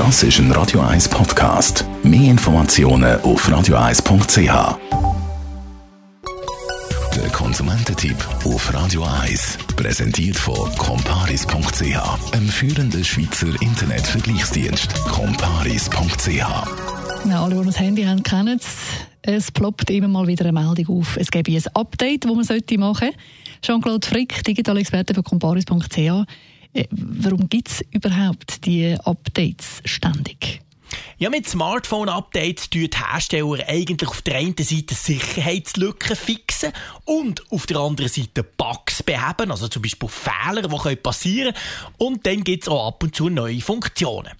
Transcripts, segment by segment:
Das ist ein Radio 1 Podcast. Mehr Informationen auf radio1.ch. Der Konsumententipp auf Radio 1 präsentiert von comparis.ch, einem führenden Schweizer Internetvergleichsdienst. comparis.ch. Ja, alle, die ein Handy haben, kennen es. Es ploppt immer mal wieder eine Meldung auf. Es gäbe ein Update, das man machen sollte. Jean-Claude Frick, Digitalexperte von comparis.ch. Äh, warum gibt es überhaupt die Updates ständig? Ja, mit Smartphone-Updates tun die Hersteller eigentlich auf der einen Seite Sicherheitslücken fixen und auf der anderen Seite Bugs beheben, also zum Beispiel Fehler, die passieren können. Und dann gibt es auch ab und zu neue Funktionen.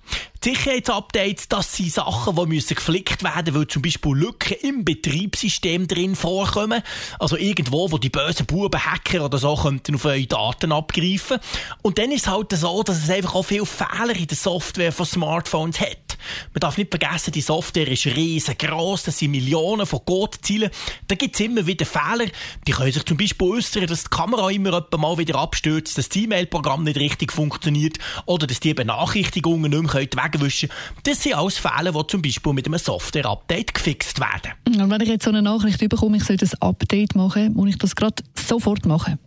Die Sicherheitsupdates, das sind Sachen, die müssen geflickt werden, weil zum Beispiel Lücken im Betriebssystem drin vorkommen. Also irgendwo, wo die bösen Buben, Hacker oder so, könnten auf eure Daten abgreifen. Und dann ist es halt so, dass es einfach auch viele Fehler in der Software von Smartphones hat. Man darf nicht vergessen, die Software ist riesengroß, das sind Millionen von Codezielen. Da gibt es immer wieder Fehler. Die können sich zum Beispiel äußern, dass die Kamera immer mal wieder abstürzt, dass das E-Mail-Programm nicht richtig funktioniert oder dass die Benachrichtigungen nicht mehr wegwischen können. Das sind alles Fehler, die zum Beispiel mit einem Software-Update gefixt werden. Und wenn ich jetzt so eine Nachricht bekomme, ich soll das Update machen, muss ich das gerade sofort machen?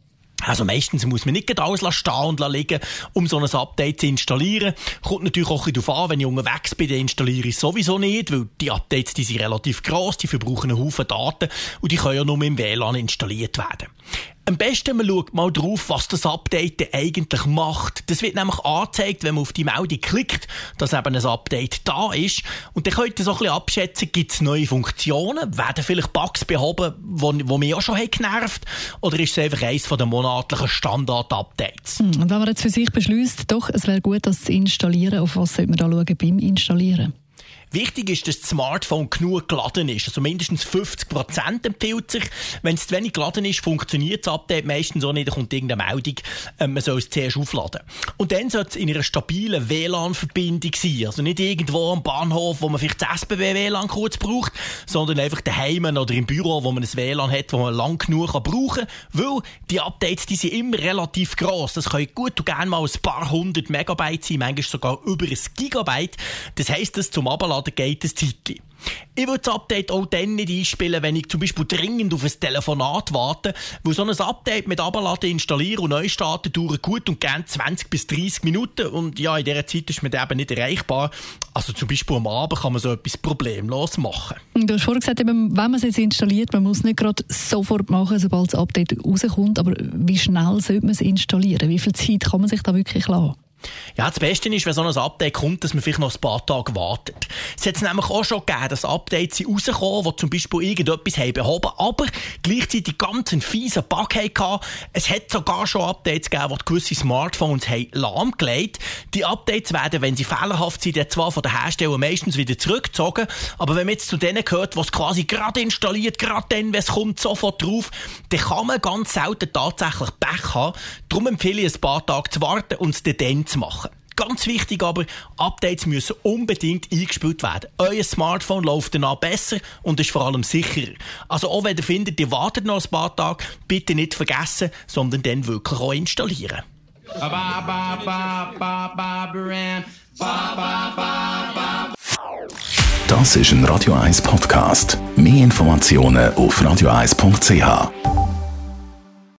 Also meistens muss man nicht alles stehen und liegen, um so ein Update zu installieren. Kommt natürlich auch darauf an, wenn ich unterwegs bin, dann installiere ich sowieso nicht, weil die Updates die sind relativ gross, die verbrauchen einen Haufen Daten und die können ja nur im WLAN installiert werden. Am besten man schaut mal drauf, was das Update eigentlich macht. Das wird nämlich angezeigt, wenn man auf die Meldung klickt, dass eben ein Update da ist. Und dann könnt ihr so ein bisschen abschätzen, gibt es neue Funktionen? Werden vielleicht Bugs behoben, die, mich auch schon genervt Oder ist es einfach eines der monatlichen Standard-Updates? Hm, und wenn man jetzt für sich beschließt, doch, es wäre gut, das zu installieren, auf was sollte man da schauen beim Installieren? Wichtig ist, dass das Smartphone genug geladen ist. Also mindestens 50 Prozent empfiehlt sich. Wenn es zu wenig geladen ist, funktioniert das Update meistens auch nicht. Da kommt irgendeine Meldung, äh, man soll es zuerst aufladen. Und dann soll es in einer stabilen WLAN-Verbindung sein. Also nicht irgendwo am Bahnhof, wo man vielleicht das SBB-WLAN kurz braucht, sondern einfach daheim oder im Büro, wo man ein WLAN hat, wo man lang genug kann brauchen kann. Weil die Updates, die sind immer relativ gross. Das können gut und gerne mal ein paar hundert Megabyte sein, manchmal sogar über ein Gigabyte. Das heisst, dass zum Abladen runterladen geht ein Zeitchen. Ich würde das Update auch dann nicht einspielen, wenn ich zum Beispiel dringend auf ein Telefonat warte, weil so ein Update mit Abladen, installieren und neu starten dauert gut und gern 20 bis 30 Minuten und ja, in dieser Zeit ist man eben nicht erreichbar. Also zum Beispiel am Abend kann man so etwas problemlos machen. Du hast vorhin gesagt, wenn man es jetzt installiert, man muss nicht gerade sofort machen, sobald das Update rauskommt, aber wie schnell sollte man es installieren? Wie viel Zeit kann man sich da wirklich lassen? Ja, das Beste ist, wenn so ein Update kommt, dass man vielleicht noch ein paar Tage wartet. Es hat nämlich auch schon gegeben, dass Updates rausgekommen, die zum Beispiel irgendetwas haben behoben, aber gleichzeitig ganz einen fiesen Bug hatten. Es hat sogar schon Updates gegeben, die gewisse Smartphones haben lahmgelegt. Die Updates werden, wenn sie fehlerhaft sind, zwar von den Herstellern meistens wieder zurückgezogen, aber wenn man jetzt zu denen gehört, was quasi gerade installiert, gerade dann, wenn es kommt, sofort drauf, dann kann man ganz selten tatsächlich Pech haben. Darum empfehle ich ein paar Tage zu warten und es dann zu machen. Ganz wichtig aber, Updates müssen unbedingt eingespielt werden. Euer Smartphone läuft danach besser und ist vor allem sicherer. Also auch wenn ihr findet, ihr wartet noch ein paar Tage, bitte nicht vergessen, sondern dann wirklich auch installieren. Das ist ein Radio 1 Podcast. Mehr Informationen auf radio1.ch.